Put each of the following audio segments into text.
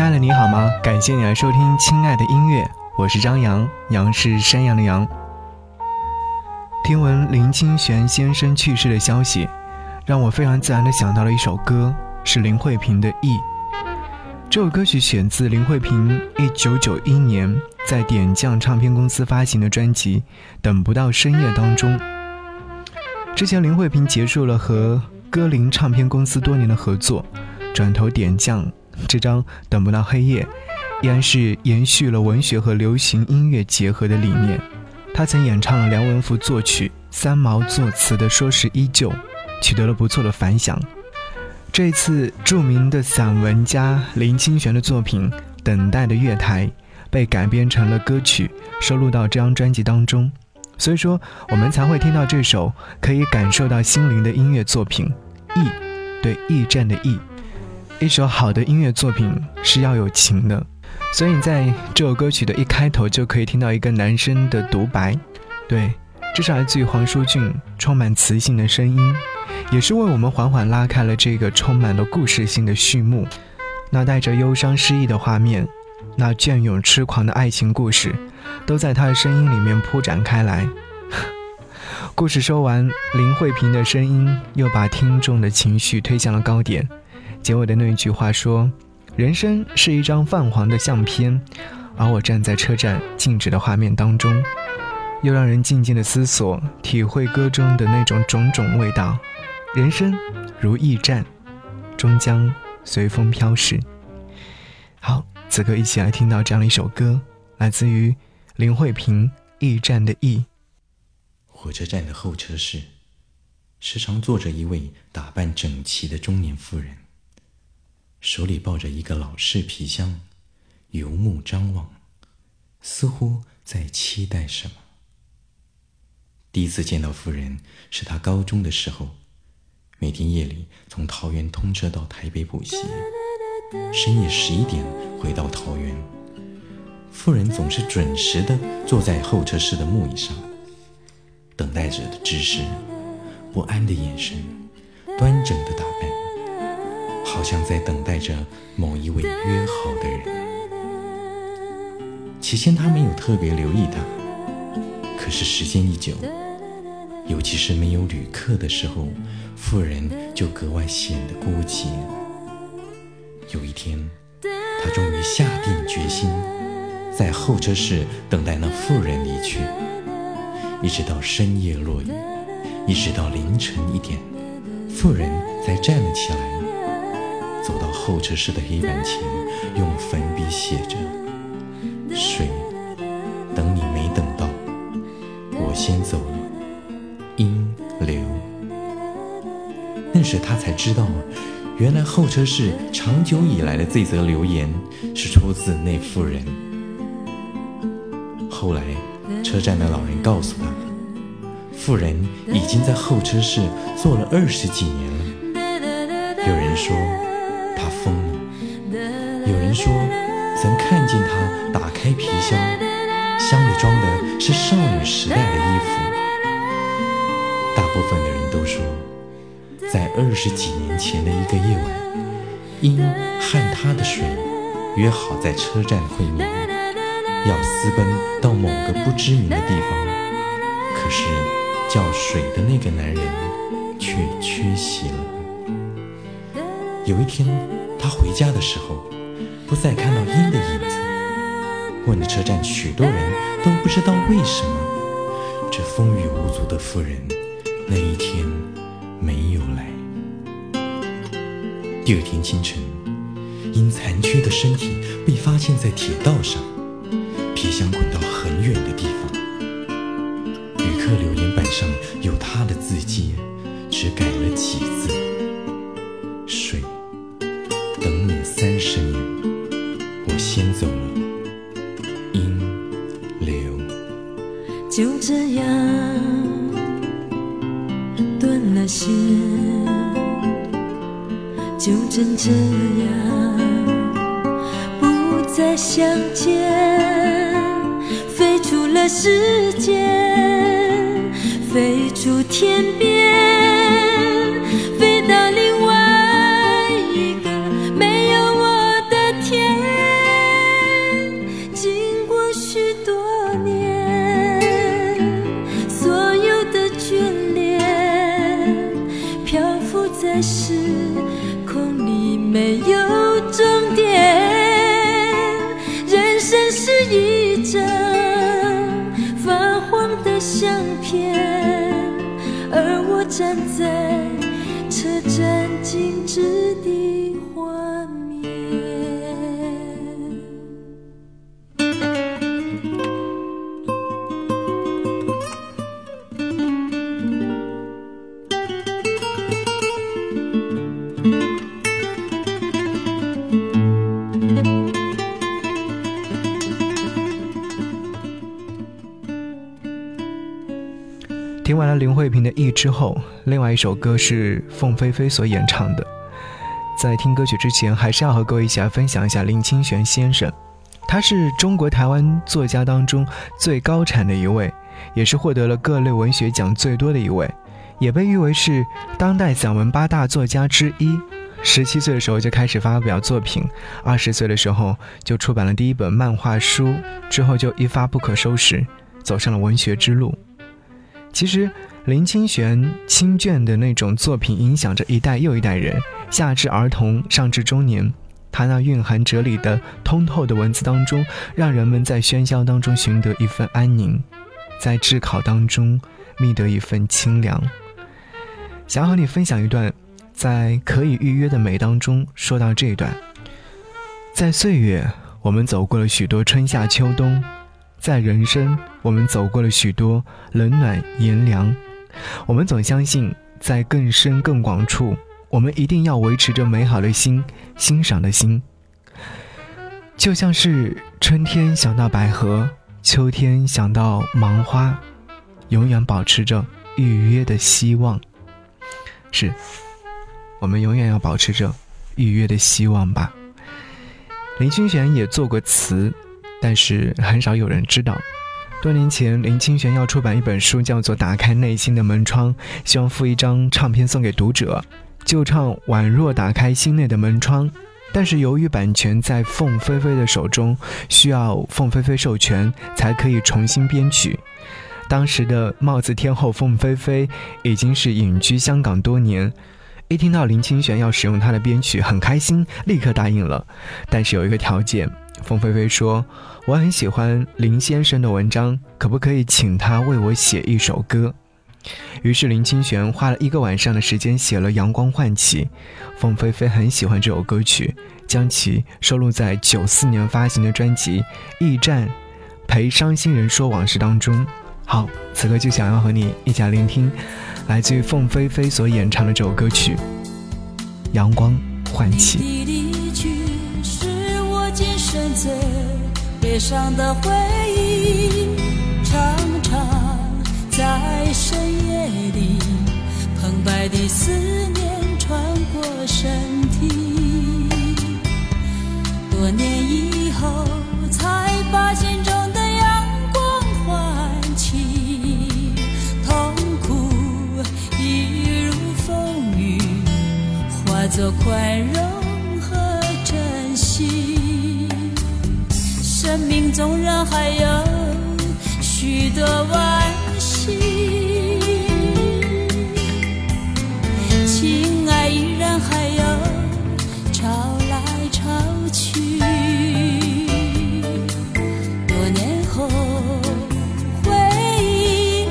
亲爱的你好吗？感谢你来收听《亲爱的音乐》，我是张扬，杨是山羊的羊。听闻林清玄先生去世的消息，让我非常自然的想到了一首歌，是林慧萍的《忆》。这首歌曲选自林慧萍一九九一年在点将唱片公司发行的专辑《等不到深夜》当中。之前林慧萍结束了和歌林唱片公司多年的合作，转投点将。这张《等不到黑夜》依然是延续了文学和流行音乐结合的理念。他曾演唱了梁文福作曲、三毛作词的《说是依旧》，取得了不错的反响。这次，著名的散文家林清玄的作品《等待的月台》被改编成了歌曲，收录到这张专辑当中。所以说，我们才会听到这首可以感受到心灵的音乐作品《驿》，对驿站的驿。一首好的音乐作品是要有情的，所以你在这首歌曲的一开头就可以听到一个男生的独白，对，这是来自于黄舒骏充满磁性的声音，也是为我们缓缓拉开了这个充满了故事性的序幕。那带着忧伤失意的画面，那隽永痴狂的爱情故事，都在他的声音里面铺展开来。故事说完，林慧萍的声音又把听众的情绪推向了高点。结尾的那一句话说：“人生是一张泛黄的相片，而我站在车站静止的画面当中，又让人静静的思索，体会歌中的那种种种味道。人生如驿站，终将随风飘逝。”好，此刻一起来听到这样的一首歌，来自于林慧萍《驿站的驿》。火车站的候车室，时常坐着一位打扮整齐的中年妇人。手里抱着一个老式皮箱，游目张望，似乎在期待什么。第一次见到夫人是他高中的时候，每天夜里从桃园通车到台北补习，深夜十一点回到桃园。夫人总是准时的坐在候车室的木椅上，等待着的姿势，不安的眼神，端正的打扮。好像在等待着某一位约好的人。起先他没有特别留意他，可是时间一久，尤其是没有旅客的时候，妇人就格外显得孤寂。有一天，他终于下定决心，在候车室等待那妇人离去，一直到深夜落雨，一直到凌晨一点，妇人才站了起来。走到候车室的黑板前，用粉笔写着：“水，等你没等到，我先走了。”阴流。那时他才知道，原来候车室长久以来的这则留言是出自那妇人。后来，车站的老人告诉他，妇人已经在候车室坐了二十几年了。有人说。有人说，曾看见他打开皮箱，箱里装的是少女时代的衣服。大部分的人都说，在二十几年前的一个夜晚，因和他的水约好在车站会面，要私奔到某个不知名的地方，可是叫水的那个男人却缺席了。有一天，他回家的时候，不再看到鹰的影子。问了车站许多人都不知道为什么，这风雨无阻的妇人那一天没有来。第二天清晨，因残缺的身体被发现在铁道上，皮箱滚到很远的地方。旅客留言板上有他的字迹，只改了几字。就这样断了线，就真这样不再相见，飞出了时间，飞出天边。在时空里没有终点，人生是一张发黄的相片，而我站在车站静止点。了林慧萍的《忆》之后，另外一首歌是凤飞飞所演唱的。在听歌曲之前，还是要和各位一起来分享一下林清玄先生。他是中国台湾作家当中最高产的一位，也是获得了各类文学奖最多的一位，也被誉为是当代散文八大作家之一。十七岁的时候就开始发表作品，二十岁的时候就出版了第一本漫画书，之后就一发不可收拾，走上了文学之路。其实林清玄清隽的那种作品，影响着一代又一代人，下至儿童，上至中年。他那蕴含哲理的通透的文字当中，让人们在喧嚣当中寻得一份安宁，在炙烤当中觅得一份清凉。想和你分享一段，在可以预约的美当中说到这一段，在岁月，我们走过了许多春夏秋冬。在人生，我们走过了许多冷暖炎凉，我们总相信，在更深更广处，我们一定要维持着美好的心，欣赏的心。就像是春天想到百合，秋天想到芒花，永远保持着预约的希望。是，我们永远要保持着预约的希望吧。林清玄也做过词。但是很少有人知道，多年前林清玄要出版一本书，叫做《打开内心的门窗》，希望附一张唱片送给读者，就唱《宛若打开心内的门窗》。但是由于版权在凤飞飞的手中，需要凤飞飞授权才可以重新编曲。当时的帽子天后凤飞飞已经是隐居香港多年，一听到林清玄要使用他的编曲，很开心，立刻答应了。但是有一个条件。凤飞飞说：“我很喜欢林先生的文章，可不可以请他为我写一首歌？”于是林清玄花了一个晚上的时间写了《阳光唤起》。凤飞飞很喜欢这首歌曲，将其收录在九四年发行的专辑《驿站陪伤心人说往事》当中。好，此刻就想要和你一起来聆听，来自于凤飞飞所演唱的这首歌曲《阳光唤起》。悲伤的回忆，常常在深夜里，澎湃的思念穿过身体。多年以后，才把心中的阳光唤起。痛苦一如风雨，化作宽容。生命纵然还有许多惋惜，情爱依然还有潮来潮去。多年后，回忆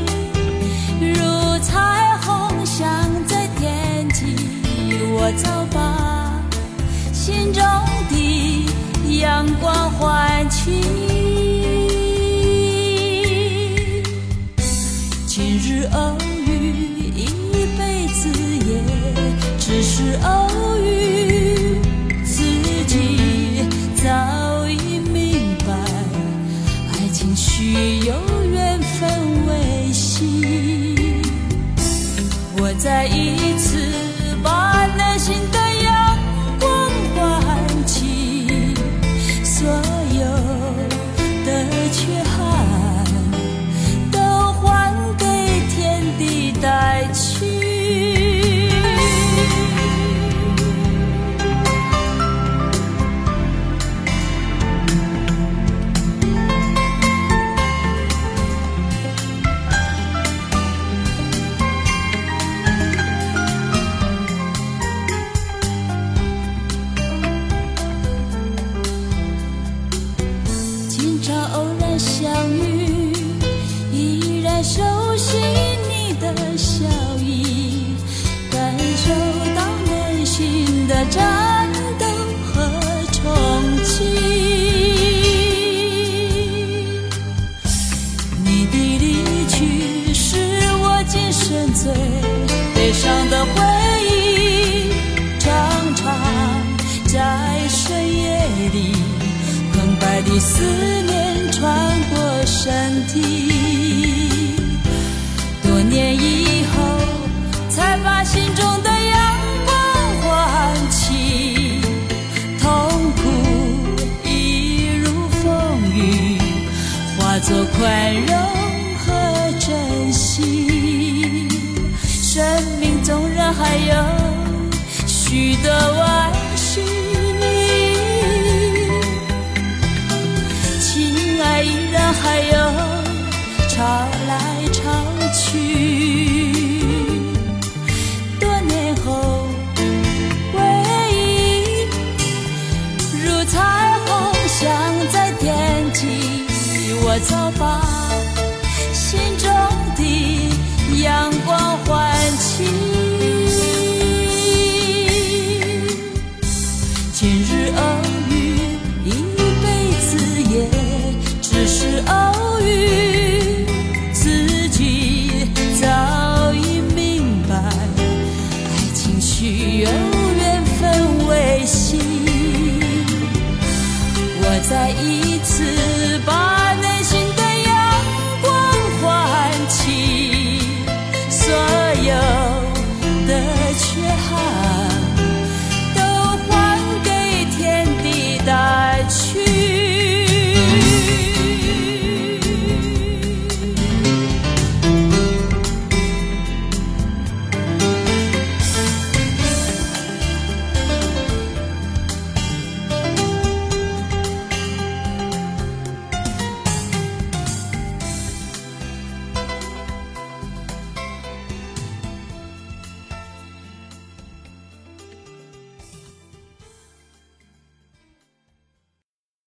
如彩虹镶在天际，我早把心中阳光换。起，今日偶遇，一辈子也只是偶遇。自己早已明白，爱情需有缘分维系。我再一次把内心的。战斗和重启。你的离去是我今生最悲伤的回忆，常常在深夜里，澎湃的思念穿过身体。温柔阳光唤起。今日偶遇，一辈子也只是偶遇。自己早已明白，爱情需要缘分维系。我在一